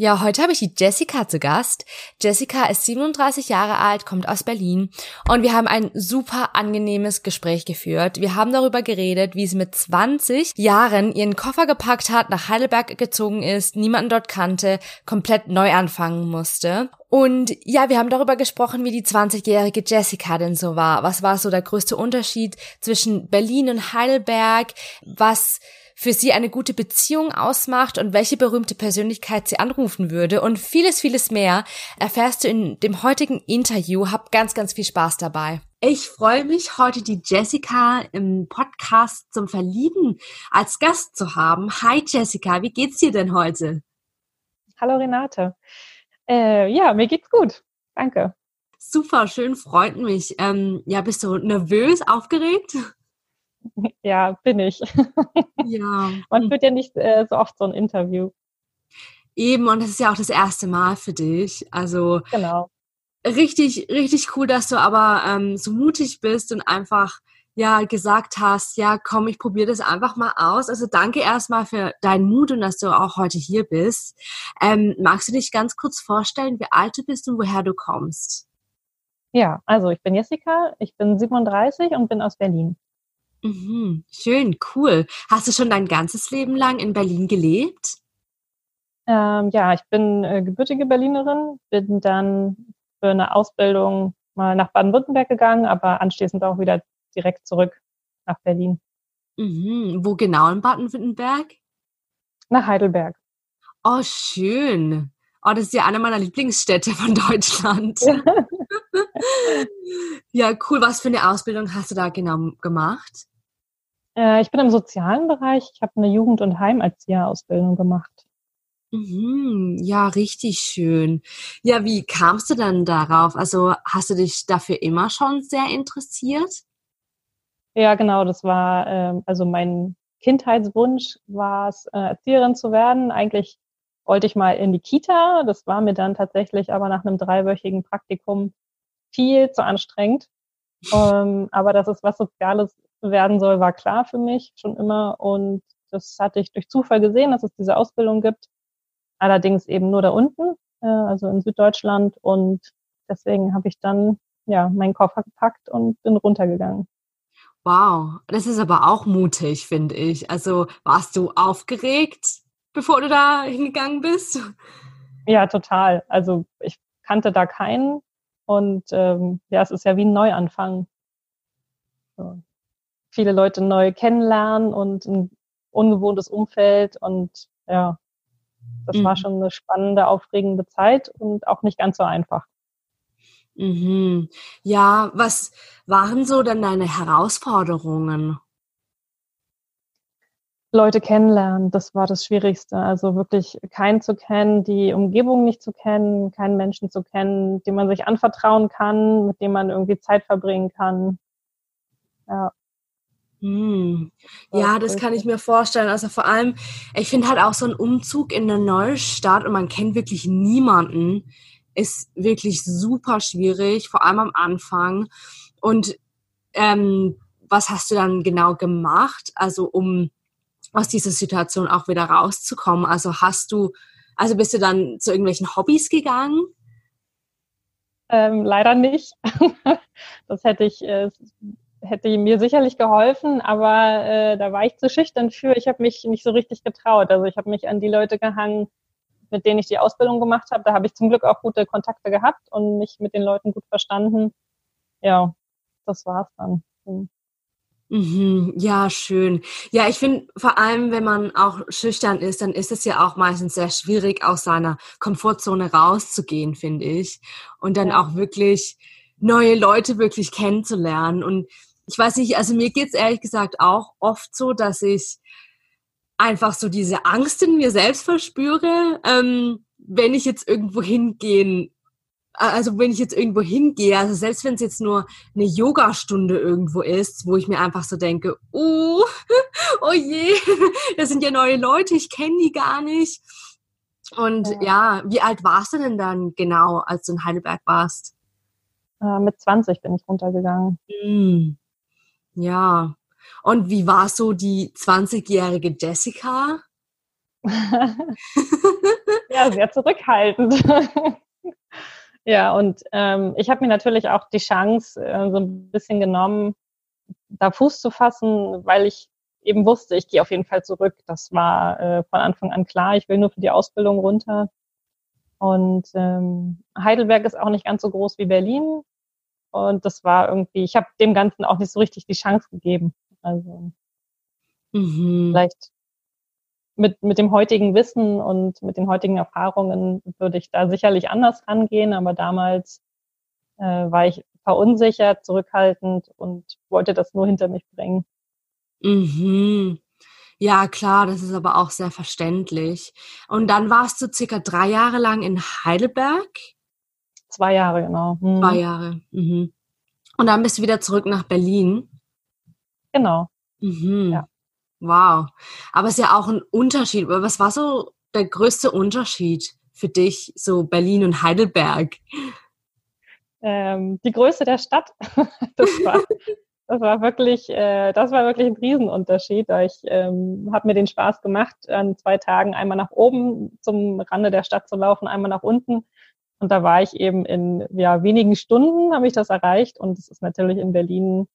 Ja, heute habe ich die Jessica zu Gast. Jessica ist 37 Jahre alt, kommt aus Berlin und wir haben ein super angenehmes Gespräch geführt. Wir haben darüber geredet, wie sie mit 20 Jahren ihren Koffer gepackt hat, nach Heidelberg gezogen ist, niemanden dort kannte, komplett neu anfangen musste. Und ja, wir haben darüber gesprochen, wie die 20-jährige Jessica denn so war. Was war so der größte Unterschied zwischen Berlin und Heidelberg? Was für sie eine gute Beziehung ausmacht und welche berühmte Persönlichkeit sie anrufen würde und vieles, vieles mehr erfährst du in dem heutigen Interview. Hab ganz, ganz viel Spaß dabei. Ich freue mich, heute die Jessica im Podcast zum Verlieben als Gast zu haben. Hi Jessica, wie geht's dir denn heute? Hallo Renate. Äh, ja, mir geht's gut. Danke. Super, schön, freut mich. Ähm, ja, bist du nervös, aufgeregt? Ja, bin ich. Ja. Man führt ja nicht äh, so oft so ein Interview. Eben, und das ist ja auch das erste Mal für dich. Also genau. richtig, richtig cool, dass du aber ähm, so mutig bist und einfach ja gesagt hast, ja komm, ich probiere das einfach mal aus. Also danke erstmal für deinen Mut und dass du auch heute hier bist. Ähm, magst du dich ganz kurz vorstellen, wie alt du bist und woher du kommst? Ja, also ich bin Jessica, ich bin 37 und bin aus Berlin. Mhm, schön, cool. Hast du schon dein ganzes Leben lang in Berlin gelebt? Ähm, ja, ich bin äh, gebürtige Berlinerin, bin dann für eine Ausbildung mal nach Baden-Württemberg gegangen, aber anschließend auch wieder direkt zurück nach Berlin. Mhm. Wo genau in Baden-Württemberg? Nach Heidelberg. Oh, schön. Oh, das ist ja eine meiner Lieblingsstädte von Deutschland. Ja. ja, cool. Was für eine Ausbildung hast du da genau gemacht? Äh, ich bin im sozialen Bereich. Ich habe eine Jugend- und Heimerzieherausbildung gemacht. Mhm, ja, richtig schön. Ja, wie kamst du dann darauf? Also hast du dich dafür immer schon sehr interessiert? Ja, genau. Das war äh, also mein Kindheitswunsch war es, äh, Erzieherin zu werden. Eigentlich wollte ich mal in die Kita. Das war mir dann tatsächlich aber nach einem dreiwöchigen Praktikum viel zu anstrengend. ähm, aber dass es was Soziales werden soll, war klar für mich schon immer. Und das hatte ich durch Zufall gesehen, dass es diese Ausbildung gibt. Allerdings eben nur da unten, äh, also in Süddeutschland. Und deswegen habe ich dann ja meinen Koffer gepackt und bin runtergegangen. Wow, das ist aber auch mutig, finde ich. Also warst du aufgeregt, bevor du da hingegangen bist? Ja, total. Also ich kannte da keinen und ähm, ja, es ist ja wie ein Neuanfang. So viele Leute neu kennenlernen und ein ungewohntes Umfeld und ja, das mhm. war schon eine spannende, aufregende Zeit und auch nicht ganz so einfach. Mhm. Ja, was waren so dann deine Herausforderungen? Leute kennenlernen, das war das Schwierigste. Also wirklich keinen zu kennen, die Umgebung nicht zu kennen, keinen Menschen zu kennen, dem man sich anvertrauen kann, mit dem man irgendwie Zeit verbringen kann. Ja. Hm. Ja, das kann ich mir vorstellen. Also vor allem, ich finde halt auch so ein Umzug in eine neue Stadt und man kennt wirklich niemanden, ist wirklich super schwierig, vor allem am Anfang. Und ähm, was hast du dann genau gemacht, also um aus dieser Situation auch wieder rauszukommen? Also hast du, also bist du dann zu irgendwelchen Hobbys gegangen? Ähm, leider nicht. das hätte ich äh, hätte mir sicherlich geholfen, aber äh, da war ich zu schüchtern für. Ich habe mich nicht so richtig getraut. Also ich habe mich an die Leute gehangen, mit denen ich die Ausbildung gemacht habe. Da habe ich zum Glück auch gute Kontakte gehabt und mich mit den Leuten gut verstanden. Ja, das war's dann. Mhm, ja, schön. Ja, ich finde vor allem, wenn man auch schüchtern ist, dann ist es ja auch meistens sehr schwierig, aus seiner Komfortzone rauszugehen, finde ich. Und dann ja. auch wirklich neue Leute wirklich kennenzulernen. Und ich weiß nicht, also mir geht's ehrlich gesagt auch oft so, dass ich einfach so diese Angst in mir selbst verspüre, ähm, wenn ich jetzt irgendwo hingehen, also wenn ich jetzt irgendwo hingehe, also selbst wenn es jetzt nur eine Yogastunde irgendwo ist, wo ich mir einfach so denke, oh, oh je, das sind ja neue Leute, ich kenne die gar nicht. Und ja. ja, wie alt warst du denn dann genau, als du in Heidelberg warst? Äh, mit 20 bin ich runtergegangen. Mm. Ja. Und wie war so die 20-jährige Jessica? ja, sehr zurückhaltend. ja, und ähm, ich habe mir natürlich auch die Chance äh, so ein bisschen genommen, da Fuß zu fassen, weil ich eben wusste, ich gehe auf jeden Fall zurück. Das war äh, von Anfang an klar. Ich will nur für die Ausbildung runter. Und ähm, Heidelberg ist auch nicht ganz so groß wie Berlin. Und das war irgendwie, ich habe dem Ganzen auch nicht so richtig die Chance gegeben. Also mhm. vielleicht mit, mit dem heutigen Wissen und mit den heutigen Erfahrungen würde ich da sicherlich anders rangehen, aber damals äh, war ich verunsichert, zurückhaltend und wollte das nur hinter mich bringen. Mhm. Ja, klar, das ist aber auch sehr verständlich. Und dann warst du circa drei Jahre lang in Heidelberg? Zwei Jahre, genau. Mhm. Zwei Jahre. Mhm. Und dann bist du wieder zurück nach Berlin? Genau. Mhm. Ja. Wow. Aber es ist ja auch ein Unterschied. Was war so der größte Unterschied für dich, so Berlin und Heidelberg? Ähm, die Größe der Stadt. das war, das war wirklich, äh, das war wirklich ein Riesenunterschied. Ich ähm, habe mir den Spaß gemacht, an zwei Tagen einmal nach oben zum Rande der Stadt zu laufen, einmal nach unten. Und da war ich eben in ja, wenigen Stunden, habe ich das erreicht. Und es ist natürlich in Berlin,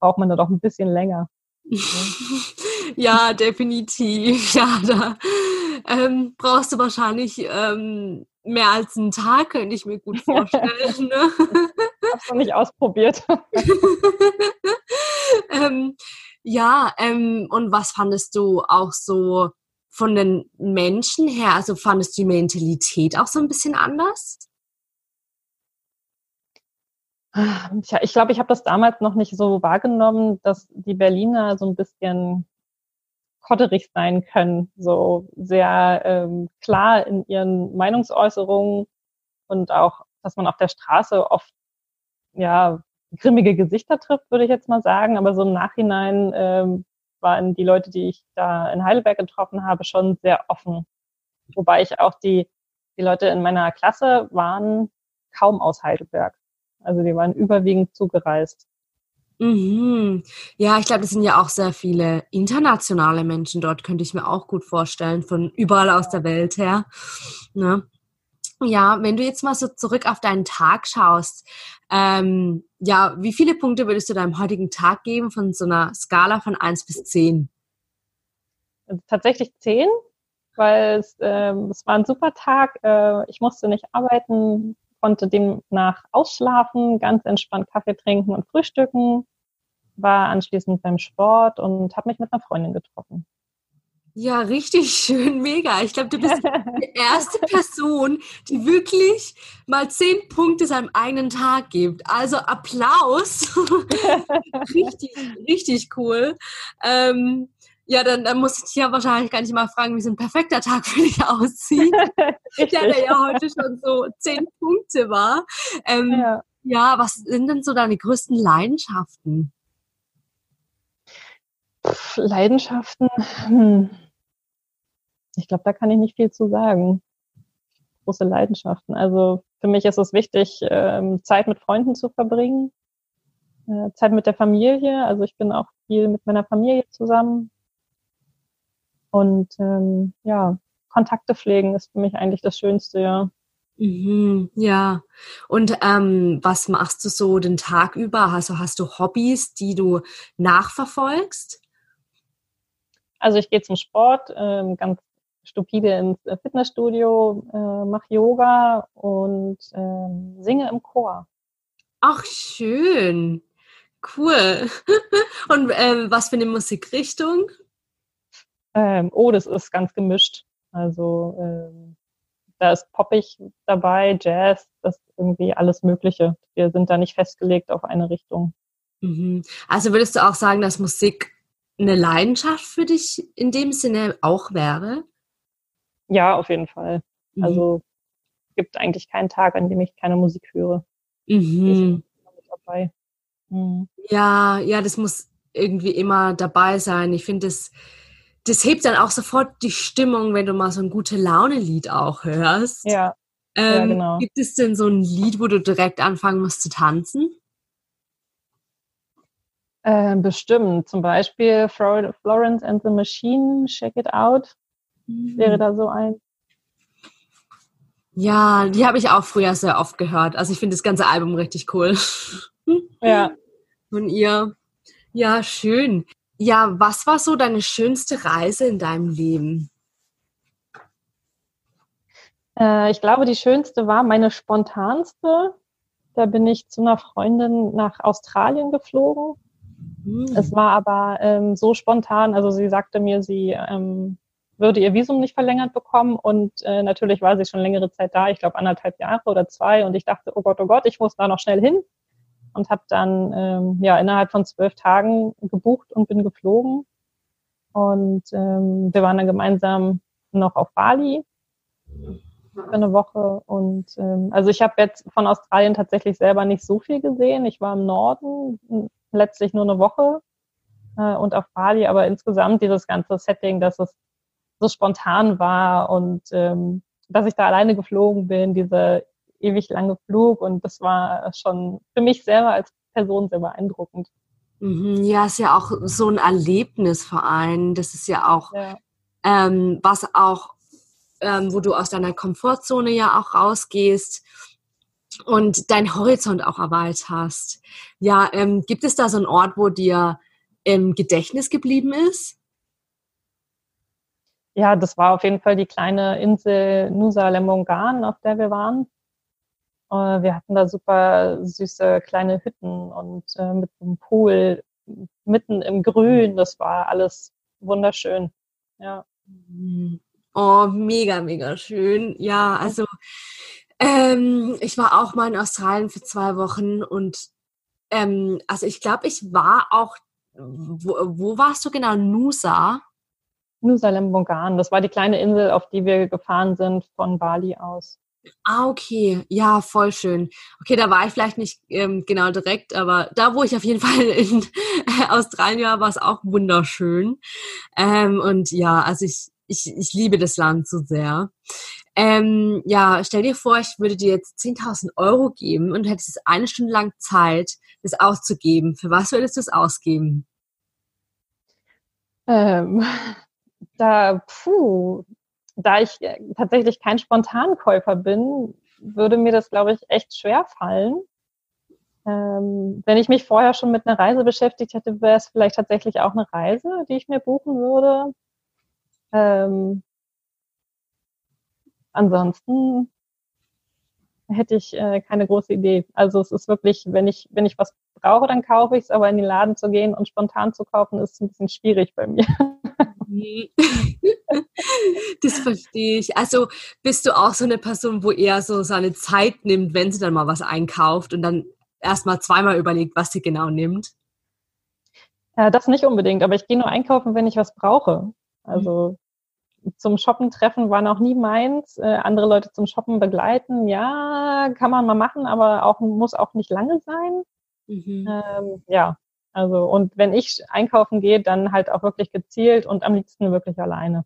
braucht man da doch ein bisschen länger. ja, definitiv. Ja, da ähm, brauchst du wahrscheinlich ähm, mehr als einen Tag, könnte ich mir gut vorstellen. Ne? Hast du nicht ausprobiert? ähm, ja, ähm, und was fandest du auch so von den Menschen her? Also fandest du die Mentalität auch so ein bisschen anders? Tja, ich glaube, ich habe das damals noch nicht so wahrgenommen, dass die Berliner so ein bisschen kotterig sein können, so sehr ähm, klar in ihren Meinungsäußerungen und auch, dass man auf der Straße oft ja grimmige Gesichter trifft, würde ich jetzt mal sagen. Aber so im Nachhinein ähm, waren die Leute, die ich da in Heidelberg getroffen habe, schon sehr offen. Wobei ich auch die, die Leute in meiner Klasse waren kaum aus Heidelberg. Also die waren überwiegend zugereist. Mhm. Ja, ich glaube, es sind ja auch sehr viele internationale Menschen dort, könnte ich mir auch gut vorstellen, von überall aus der Welt her. Ne? Ja, wenn du jetzt mal so zurück auf deinen Tag schaust, ähm, ja, wie viele Punkte würdest du deinem heutigen Tag geben von so einer Skala von 1 bis 10? Tatsächlich 10, weil es, äh, es war ein super Tag. Äh, ich musste nicht arbeiten, konnte demnach ausschlafen, ganz entspannt Kaffee trinken und frühstücken, war anschließend beim Sport und habe mich mit einer Freundin getroffen. Ja, richtig schön, mega. Ich glaube, du bist die erste Person, die wirklich mal zehn Punkte seinem eigenen Tag gibt. Also Applaus. richtig, richtig cool. Ähm, ja, dann, dann muss ich ja wahrscheinlich gar nicht mal fragen, wie so ein perfekter Tag für dich aussieht. ja, der ja heute schon so zehn Punkte war. Ähm, ja. ja, was sind denn so deine größten Leidenschaften? Leidenschaften, hm. ich glaube, da kann ich nicht viel zu sagen. Große Leidenschaften. Also für mich ist es wichtig, ähm, Zeit mit Freunden zu verbringen, äh, Zeit mit der Familie. Also ich bin auch viel mit meiner Familie zusammen. Und ähm, ja, Kontakte pflegen ist für mich eigentlich das Schönste, ja. Mhm, ja. Und ähm, was machst du so den Tag über? Also hast du Hobbys, die du nachverfolgst? Also ich gehe zum Sport, ähm, ganz stupide ins äh, Fitnessstudio, äh, mache Yoga und äh, singe im Chor. Ach, schön. Cool. und ähm, was für eine Musikrichtung? Ähm, oh, das ist ganz gemischt. Also ähm, da ist poppig dabei, Jazz, das ist irgendwie alles Mögliche. Wir sind da nicht festgelegt auf eine Richtung. Mhm. Also würdest du auch sagen, dass Musik eine Leidenschaft für dich in dem Sinne auch wäre? Ja, auf jeden Fall. Mhm. Also gibt eigentlich keinen Tag, an dem ich keine Musik höre. Mhm. Dabei. Mhm. Ja, ja, das muss irgendwie immer dabei sein. Ich finde es das hebt dann auch sofort die Stimmung, wenn du mal so ein gute Laune-Lied auch hörst. Ja. Ähm, ja, genau. Gibt es denn so ein Lied, wo du direkt anfangen musst zu tanzen? Äh, bestimmt. Zum Beispiel Florence and the Machine, Check It Out, mhm. wäre da so ein. Ja, die habe ich auch früher sehr oft gehört. Also ich finde das ganze Album richtig cool. Ja. Von ihr. Ja, schön. Ja, was war so deine schönste Reise in deinem Leben? Äh, ich glaube, die schönste war meine spontanste. Da bin ich zu einer Freundin nach Australien geflogen. Hm. Es war aber ähm, so spontan. Also sie sagte mir, sie ähm, würde ihr Visum nicht verlängert bekommen und äh, natürlich war sie schon längere Zeit da, ich glaube anderthalb Jahre oder zwei und ich dachte, oh Gott, oh Gott, ich muss da noch schnell hin und habe dann ähm, ja innerhalb von zwölf Tagen gebucht und bin geflogen. Und ähm, wir waren dann gemeinsam noch auf Bali für eine Woche. Und ähm, also ich habe jetzt von Australien tatsächlich selber nicht so viel gesehen. Ich war im Norden letztlich nur eine Woche äh, und auf Bali, aber insgesamt dieses ganze Setting, dass es so spontan war und ähm, dass ich da alleine geflogen bin, dieser ewig lange Flug und das war schon für mich selber als Person sehr beeindruckend. Mhm, ja, ist ja auch so ein Erlebnisverein. Das ist ja auch ja. Ähm, was auch, ähm, wo du aus deiner Komfortzone ja auch rausgehst und deinen Horizont auch erweiterst. Ja, ähm, gibt es da so einen Ort, wo dir im Gedächtnis geblieben ist? ja, das war auf jeden Fall die kleine Insel Nusa Lemongan, auf der wir waren. Äh, wir hatten da super süße kleine Hütten und äh, mit einem Pool mitten im Grün. Das war alles wunderschön. Ja. Oh, mega, mega schön. Ja, also ähm, ich war auch mal in Australien für zwei Wochen und ähm, also ich glaube, ich war auch, wo, wo warst du genau? Nusa? Nusa Lembongan. Das war die kleine Insel, auf die wir gefahren sind von Bali aus. Ah, okay. Ja, voll schön. Okay, da war ich vielleicht nicht ähm, genau direkt, aber da, wo ich auf jeden Fall in Australien war, war es auch wunderschön. Ähm, und ja, also ich, ich, ich liebe das Land so sehr. Ähm, ja, stell dir vor, ich würde dir jetzt 10.000 Euro geben und du hättest eine Stunde lang Zeit, das auszugeben. Für was würdest du es ausgeben? Ähm, da, puh, da ich äh, tatsächlich kein Spontankäufer bin, würde mir das, glaube ich, echt schwer fallen. Ähm, wenn ich mich vorher schon mit einer Reise beschäftigt hätte, wäre es vielleicht tatsächlich auch eine Reise, die ich mir buchen würde. Ähm, ansonsten hätte ich äh, keine große Idee. Also es ist wirklich, wenn ich, wenn ich was brauche, dann kaufe ich es, aber in den Laden zu gehen und spontan zu kaufen, ist ein bisschen schwierig bei mir. das verstehe ich. Also bist du auch so eine Person, wo eher so seine Zeit nimmt, wenn sie dann mal was einkauft und dann erstmal zweimal überlegt, was sie genau nimmt? Ja, das nicht unbedingt, aber ich gehe nur einkaufen, wenn ich was brauche. Also mhm. zum Shoppen treffen war noch nie meins. Äh, andere Leute zum Shoppen begleiten, ja, kann man mal machen, aber auch muss auch nicht lange sein. Mhm. Ähm, ja, also, und wenn ich einkaufen gehe, dann halt auch wirklich gezielt und am liebsten wirklich alleine.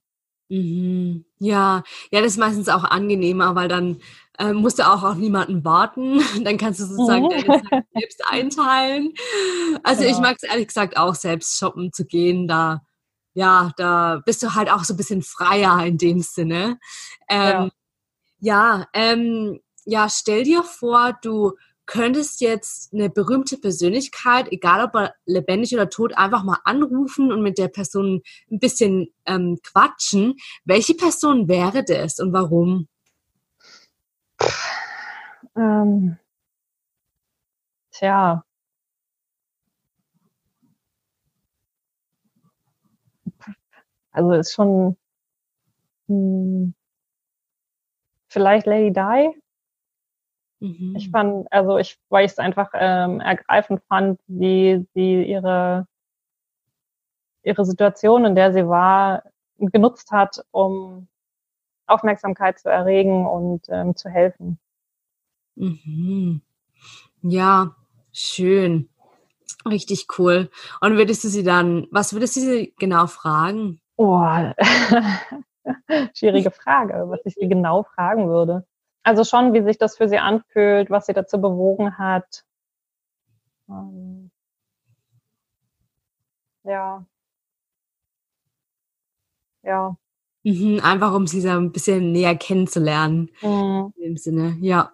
Mhm. Ja, ja, das ist meistens auch angenehmer, weil dann äh, musst du auch auf niemanden warten. Dann kannst du sozusagen mhm. deine Zeit selbst einteilen. Also genau. ich mag es ehrlich gesagt auch selbst shoppen zu gehen. Da, ja, da bist du halt auch so ein bisschen freier in dem Sinne. Ähm, ja, ja, ähm, ja, stell dir vor, du könntest jetzt eine berühmte Persönlichkeit, egal ob lebendig oder tot, einfach mal anrufen und mit der Person ein bisschen ähm, quatschen. Welche Person wäre das und warum? Ähm, tja. Also ist schon hm, vielleicht Lady Di. Mhm. Ich fand, also ich, weil ich es einfach ähm, ergreifend fand, wie sie ihre, ihre Situation, in der sie war, genutzt hat, um Aufmerksamkeit zu erregen und ähm, zu helfen. Mhm. Ja, schön. Richtig cool. Und würdest du sie dann, was würdest du sie genau fragen? Oh, schwierige Frage, was ich sie genau fragen würde. Also schon, wie sich das für sie anfühlt, was sie dazu bewogen hat. Ähm, ja. Ja. Mhm, einfach um sie so ein bisschen näher kennenzulernen. Mhm. In dem Sinne, ja.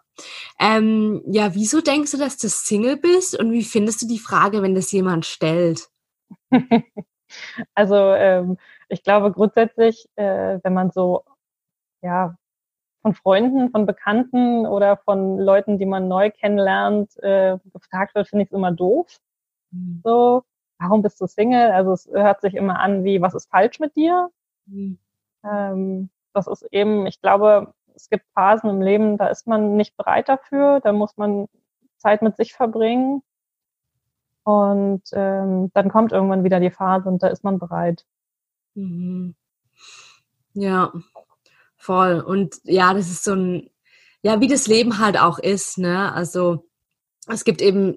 Ähm, ja, wieso denkst du, dass du Single bist und wie findest du die Frage, wenn das jemand stellt? also ähm, ich glaube grundsätzlich, äh, wenn man so ja von Freunden, von Bekannten oder von Leuten, die man neu kennenlernt, äh, gefragt wird, finde ich es immer doof. Mhm. So, warum bist du Single? Also es hört sich immer an wie, was ist falsch mit dir? Mhm. Ähm, das ist eben, ich glaube, es gibt Phasen im Leben, da ist man nicht bereit dafür, da muss man Zeit mit sich verbringen. Und ähm, dann kommt irgendwann wieder die Phase und da ist man bereit. Mhm. Ja, voll. Und ja, das ist so ein, ja, wie das Leben halt auch ist, ne? Also es gibt eben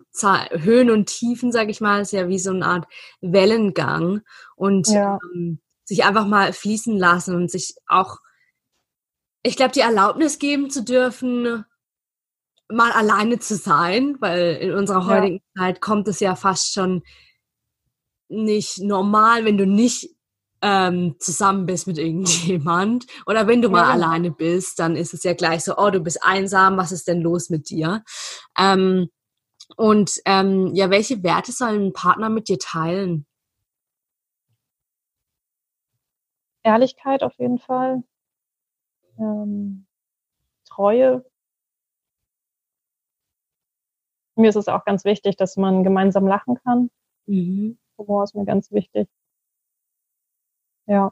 Höhen und Tiefen, sag ich mal, ist ja wie so eine Art Wellengang. Und ja. ähm, sich einfach mal fließen lassen und sich auch, ich glaube, die Erlaubnis geben zu dürfen, mal alleine zu sein, weil in unserer heutigen ja. Zeit kommt es ja fast schon nicht normal, wenn du nicht ähm, zusammen bist mit irgendjemand oder wenn du mal ja. alleine bist, dann ist es ja gleich so, oh, du bist einsam, was ist denn los mit dir? Ähm, und ähm, ja, welche Werte soll ein Partner mit dir teilen? Ehrlichkeit auf jeden Fall, ähm, Treue. Mir ist es auch ganz wichtig, dass man gemeinsam lachen kann. Mhm. Humor ist mir ganz wichtig. Ja.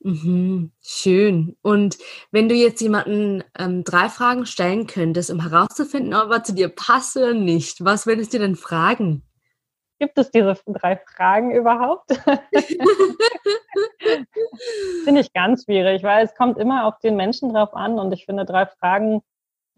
Mhm, schön. Und wenn du jetzt jemanden ähm, drei Fragen stellen könntest, um herauszufinden, ob er zu dir passt oder nicht, was würdest du denn fragen? Gibt es diese drei Fragen überhaupt? finde ich ganz schwierig, weil es kommt immer auf den Menschen drauf an und ich finde drei Fragen,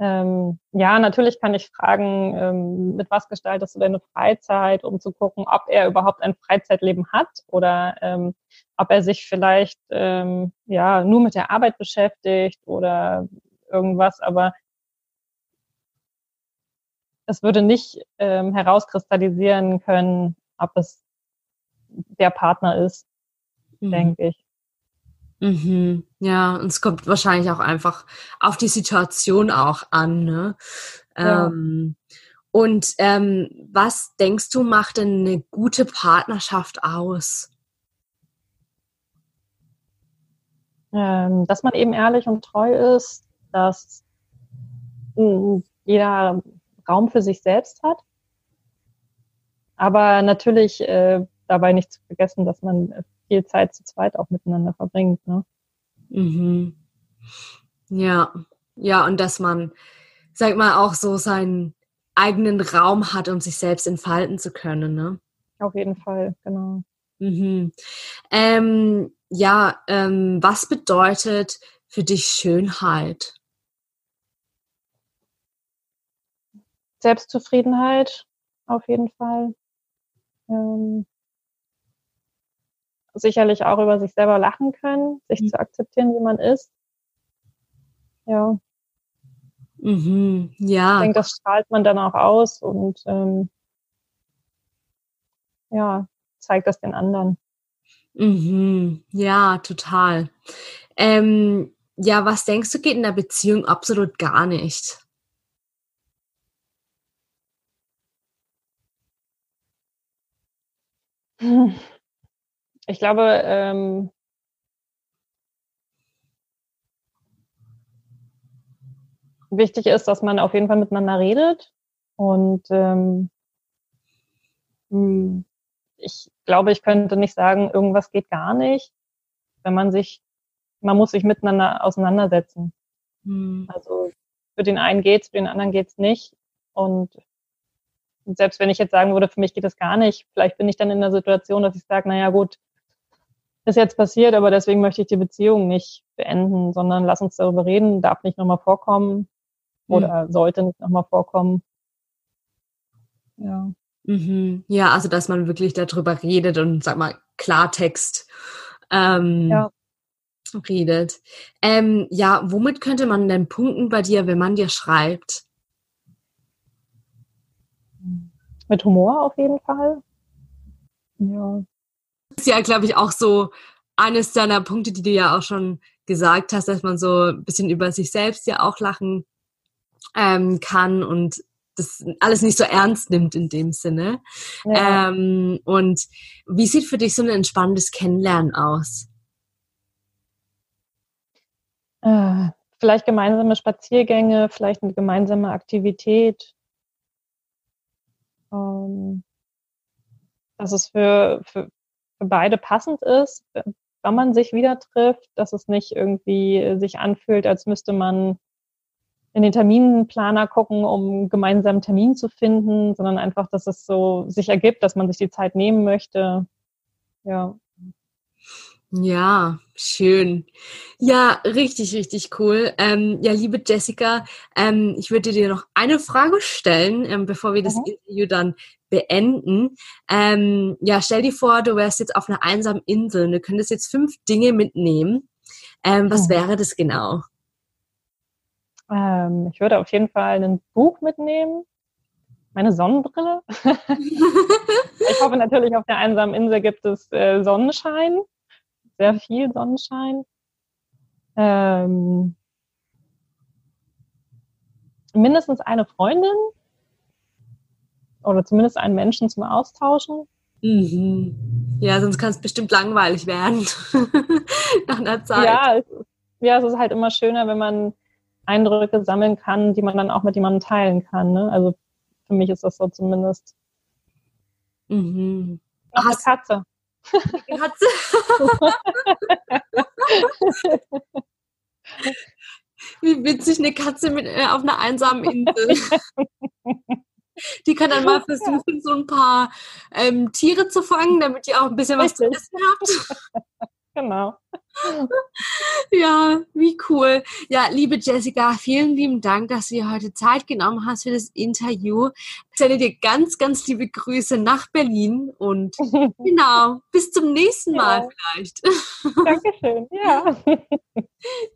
ähm, ja, natürlich kann ich fragen, ähm, mit was gestaltest du deine Freizeit, um zu gucken, ob er überhaupt ein Freizeitleben hat oder ähm, ob er sich vielleicht ähm, ja nur mit der Arbeit beschäftigt oder irgendwas, aber es würde nicht ähm, herauskristallisieren können, ob es der Partner ist, mhm. denke ich. Mhm. Ja, und es kommt wahrscheinlich auch einfach auf die Situation auch an. Ne? Ja. Ähm, und ähm, was denkst du, macht denn eine gute Partnerschaft aus? Ähm, dass man eben ehrlich und treu ist, dass hm, jeder Raum für sich selbst hat. Aber natürlich äh, dabei nicht zu vergessen, dass man viel Zeit zu zweit auch miteinander verbringt. Ne? Mhm. Ja, ja, und dass man, sag mal, auch so seinen eigenen Raum hat, um sich selbst entfalten zu können. Ne? Auf jeden Fall, genau. Mhm. Ähm, ja, ähm, was bedeutet für dich Schönheit? Selbstzufriedenheit auf jeden Fall. Ähm, sicherlich auch über sich selber lachen können, sich mhm. zu akzeptieren, wie man ist. Ja. Mhm, ja. Ich denke, das strahlt man dann auch aus und ähm, ja, zeigt das den anderen. Mhm, ja, total. Ähm, ja, was denkst du, geht in der Beziehung absolut gar nicht? Ich glaube, ähm, wichtig ist, dass man auf jeden Fall miteinander redet. Und ähm, hm, ich glaube, ich könnte nicht sagen, irgendwas geht gar nicht, wenn man sich, man muss sich miteinander auseinandersetzen. Mhm. Also für den einen geht's, für den anderen geht's nicht. Und selbst wenn ich jetzt sagen würde, für mich geht es gar nicht, vielleicht bin ich dann in der Situation, dass ich sage, naja gut, ist jetzt passiert, aber deswegen möchte ich die Beziehung nicht beenden, sondern lass uns darüber reden, darf nicht nochmal vorkommen oder mhm. sollte nicht nochmal vorkommen. Ja. Mhm. Ja, also dass man wirklich darüber redet und sag mal Klartext ähm, ja. redet. Ähm, ja, womit könnte man denn punkten bei dir, wenn man dir schreibt? Mit Humor auf jeden Fall. Ja. Das ist ja, glaube ich, auch so eines deiner Punkte, die du ja auch schon gesagt hast, dass man so ein bisschen über sich selbst ja auch lachen ähm, kann und das alles nicht so ernst nimmt in dem Sinne. Ja. Ähm, und wie sieht für dich so ein entspanntes Kennenlernen aus? Äh, vielleicht gemeinsame Spaziergänge, vielleicht eine gemeinsame Aktivität. Ähm, dass es für, für, für beide passend ist, wenn man sich wieder trifft, dass es nicht irgendwie sich anfühlt, als müsste man in den Terminplaner gucken, um einen gemeinsamen Termin zu finden, sondern einfach, dass es so sich ergibt, dass man sich die Zeit nehmen möchte. Ja. Ja, schön. Ja, richtig, richtig cool. Ähm, ja, liebe Jessica, ähm, ich würde dir noch eine Frage stellen, ähm, bevor wir das mhm. Interview dann beenden. Ähm, ja, stell dir vor, du wärst jetzt auf einer einsamen Insel und du könntest jetzt fünf Dinge mitnehmen. Ähm, was mhm. wäre das genau? Ähm, ich würde auf jeden Fall ein Buch mitnehmen, meine Sonnenbrille. ich hoffe natürlich, auf der einsamen Insel gibt es äh, Sonnenschein, sehr viel Sonnenschein. Ähm, mindestens eine Freundin oder zumindest einen Menschen zum Austauschen. Mhm. Ja, sonst kann es bestimmt langweilig werden nach einer Zeit. Ja es, ja, es ist halt immer schöner, wenn man Eindrücke sammeln kann, die man dann auch mit jemandem teilen kann. Ne? Also für mich ist das so zumindest. Mhm. Noch eine Katze. Eine Katze. Wie witzig eine Katze mit, äh, auf einer einsamen Insel. Die kann dann mal versuchen, so ein paar ähm, Tiere zu fangen, damit ihr auch ein bisschen was Richtig. zu essen habt. Genau. Ja, wie cool. Ja, liebe Jessica, vielen lieben Dank, dass du dir heute Zeit genommen hast für das Interview. Ich sende dir ganz, ganz liebe Grüße nach Berlin und genau, bis zum nächsten Mal ja. vielleicht. Dankeschön, ja.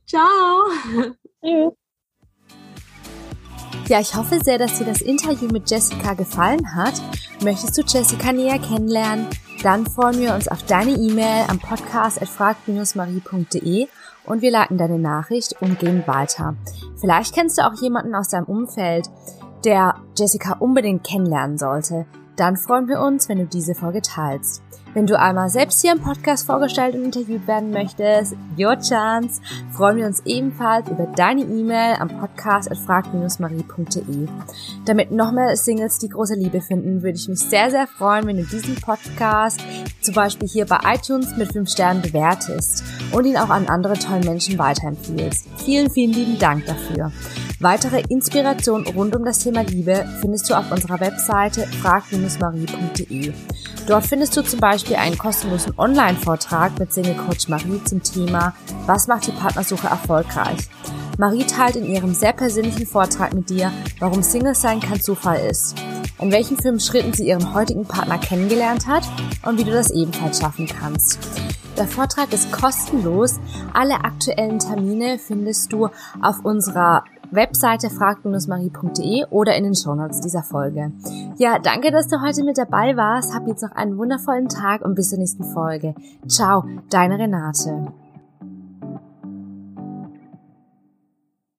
Ciao. Tschüss. Ja, ich hoffe sehr, dass dir das Interview mit Jessica gefallen hat. Möchtest du Jessica näher kennenlernen? Dann freuen wir uns auf deine E-Mail am Podcast marie.de und wir leiten deine Nachricht und gehen weiter. Vielleicht kennst du auch jemanden aus deinem Umfeld, der Jessica unbedingt kennenlernen sollte. Dann freuen wir uns, wenn du diese Folge teilst. Wenn du einmal selbst hier im Podcast vorgestellt und interviewt werden möchtest, your chance, freuen wir uns ebenfalls über deine E-Mail am Podcast at frag-marie.de. Damit noch mehr Singles die große Liebe finden, würde ich mich sehr, sehr freuen, wenn du diesen Podcast zum Beispiel hier bei iTunes mit 5 Sternen bewertest und ihn auch an andere tollen Menschen weiterempfiehlst. Vielen, vielen lieben Dank dafür. Weitere Inspiration rund um das Thema Liebe findest du auf unserer Webseite frag-marie.de. Dort findest du zum Beispiel einen kostenlosen Online-Vortrag mit Single Coach Marie zum Thema Was macht die Partnersuche erfolgreich? Marie teilt in ihrem sehr persönlichen Vortrag mit dir, warum Single sein kein Zufall ist, in welchen fünf Schritten sie ihren heutigen Partner kennengelernt hat und wie du das ebenfalls schaffen kannst. Der Vortrag ist kostenlos. Alle aktuellen Termine findest du auf unserer Webseite frag-marie.de oder in den Shownotes dieser Folge. Ja, danke, dass du heute mit dabei warst. Hab jetzt noch einen wundervollen Tag und bis zur nächsten Folge. Ciao, deine Renate.